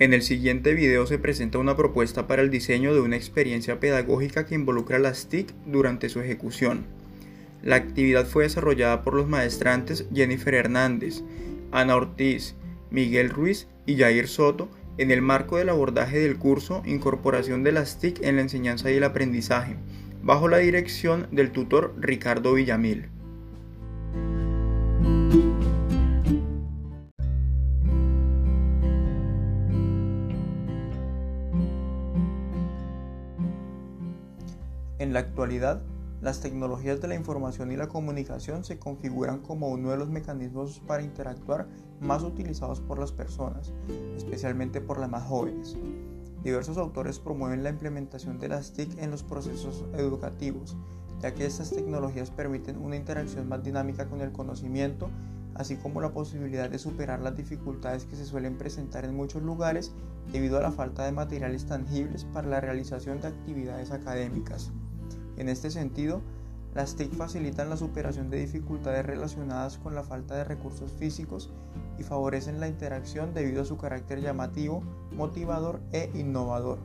En el siguiente video se presenta una propuesta para el diseño de una experiencia pedagógica que involucra las TIC durante su ejecución. La actividad fue desarrollada por los maestrantes Jennifer Hernández, Ana Ortiz, Miguel Ruiz y Jair Soto en el marco del abordaje del curso Incorporación de las TIC en la enseñanza y el aprendizaje, bajo la dirección del tutor Ricardo Villamil. En la actualidad, las tecnologías de la información y la comunicación se configuran como uno de los mecanismos para interactuar más utilizados por las personas, especialmente por las más jóvenes. Diversos autores promueven la implementación de las TIC en los procesos educativos, ya que estas tecnologías permiten una interacción más dinámica con el conocimiento, así como la posibilidad de superar las dificultades que se suelen presentar en muchos lugares debido a la falta de materiales tangibles para la realización de actividades académicas. En este sentido, las TIC facilitan la superación de dificultades relacionadas con la falta de recursos físicos y favorecen la interacción debido a su carácter llamativo, motivador e innovador.